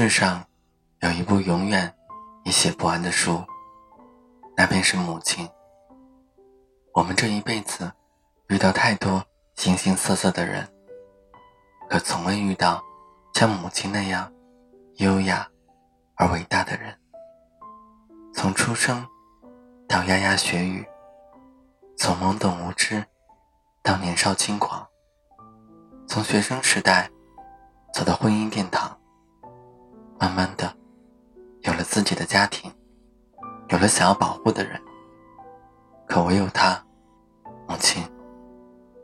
世上有一部永远也写不完的书，那便是母亲。我们这一辈子遇到太多形形色色的人，可从未遇到像母亲那样优雅而伟大的人。从出生到牙牙学语，从懵懂无知到年少轻狂，从学生时代走到婚姻殿堂。慢慢的，有了自己的家庭，有了想要保护的人。可唯有他，母亲，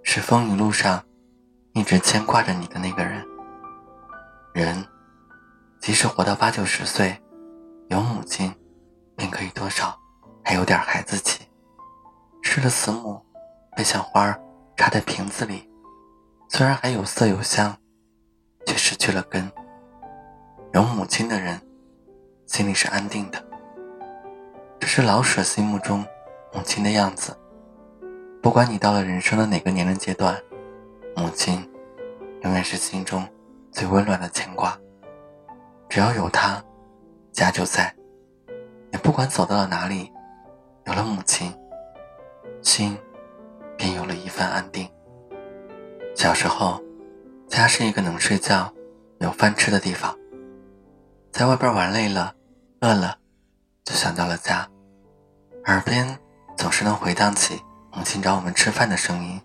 是风雨路上一直牵挂着你的那个人。人，即使活到八九十岁，有母亲，便可以多少还有点孩子气。失了慈母，便像花儿插在瓶子里，虽然还有色有香，却失去了根。有母亲的人，心里是安定的。这是老舍心目中母亲的样子。不管你到了人生的哪个年龄阶段，母亲永远是心中最温暖的牵挂。只要有她，家就在。你不管走到了哪里，有了母亲，心便有了一份安定。小时候，家是一个能睡觉、有饭吃的地方。在外边玩累了、饿了，就想到了家，耳边总是能回荡起母亲找我们吃饭的声音。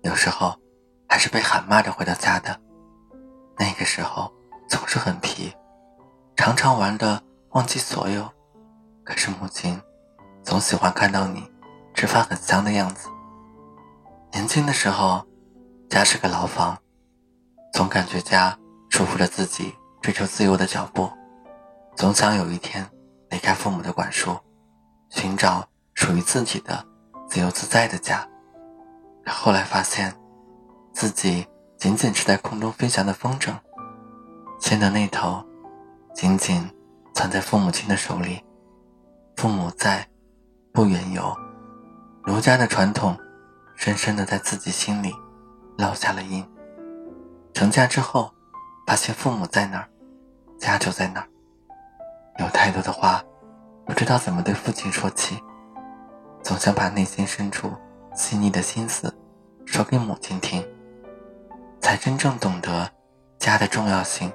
有时候还是被喊骂着回到家的。那个时候总是很皮，常常玩的忘记所有。可是母亲总喜欢看到你吃饭很香的样子。年轻的时候，家是个牢房，总感觉家束缚着自己。追求自由的脚步，总想有一天离开父母的管束，寻找属于自己的自由自在的家。可后来发现，自己仅仅是在空中飞翔的风筝，线的那头紧紧攥在父母亲的手里。父母在，不远游。儒家的传统，深深的在自己心里烙下了印。成家之后，发现父母在哪儿。家就在那儿，有太多的话，不知道怎么对父亲说起，总想把内心深处细腻的心思说给母亲听，才真正懂得家的重要性。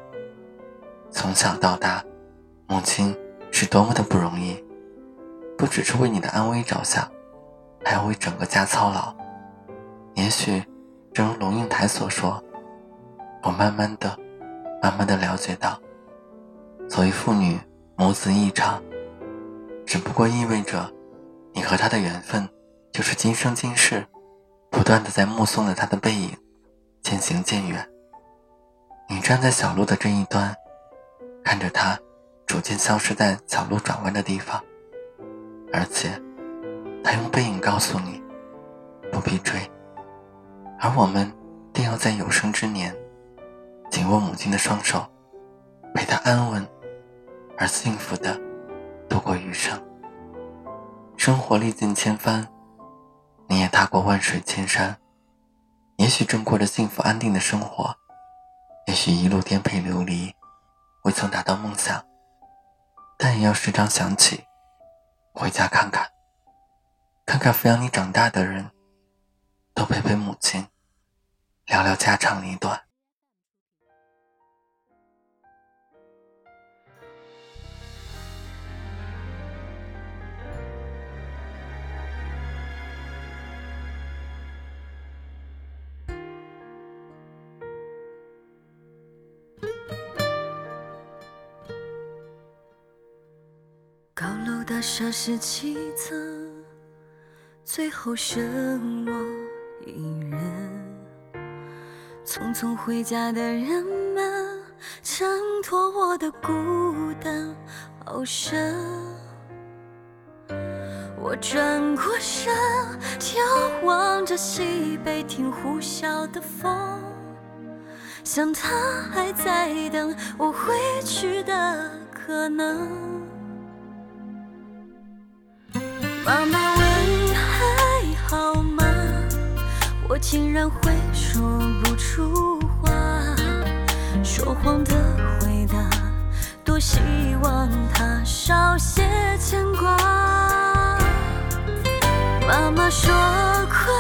从小到大，母亲是多么的不容易，不只是为你的安危着想，还要为整个家操劳。也许，正如龙应台所说，我慢慢的、慢慢的了解到。所谓父女母子一场，只不过意味着，你和他的缘分就是今生今世，不断的在目送着他的背影渐行渐远。你站在小路的这一端，看着他逐渐消失在小路转弯的地方，而且他用背影告诉你不必追，而我们定要在有生之年紧握母亲的双手，陪她安稳。而幸福的度过余生。生活历尽千帆，你也踏过万水千山，也许正过着幸福安定的生活，也许一路颠沛流离，未曾达到梦想，但也要时常想起，回家看看，看看抚养你长大的人，多陪陪母亲，聊聊家长里短。高楼大厦十七层，最后剩我一人。匆匆回家的人们，衬托我的孤单好深。我转过身，眺望着西北听呼啸的风，想他还在等我回去的可能。竟然会说不出话，说谎的回答多希望他少些牵挂。妈妈说快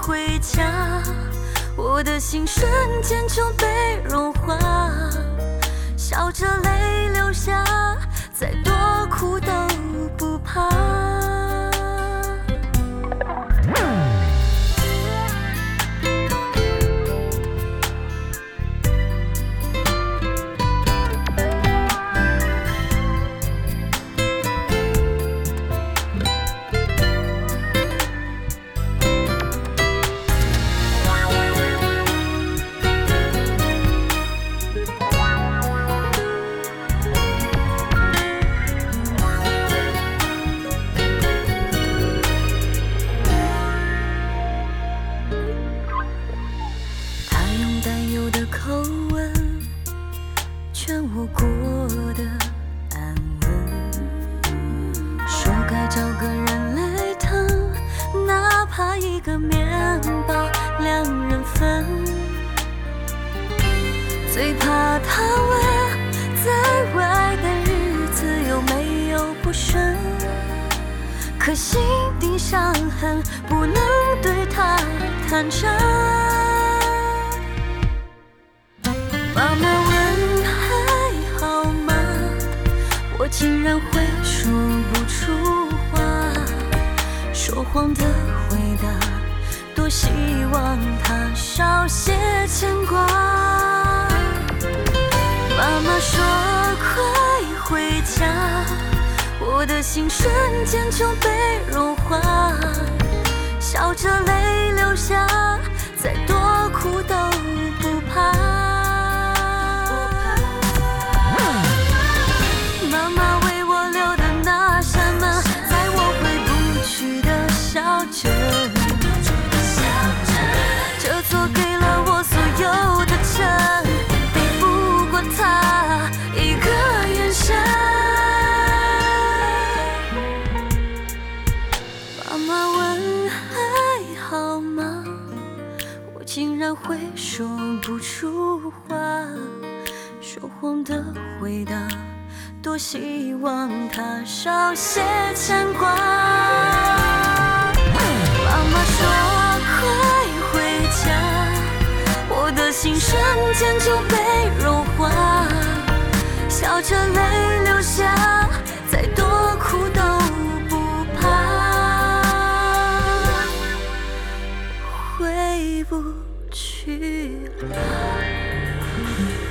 回家，我的心瞬间就被融化，笑着泪流下，再多苦都一个面包，两人份最怕他问，在外的日子有没有不顺？可心底伤痕不能对他坦诚。妈妈问还好吗？我竟然会说不出，说谎的回答，多希望他少些牵挂。妈妈说快回家，我的心瞬间就被融化，会说不出话，说谎的回答，多希望他少些牵挂。妈妈说快回家，我的心瞬间就被融化，笑着泪流下，再多苦都不怕，回不。去了。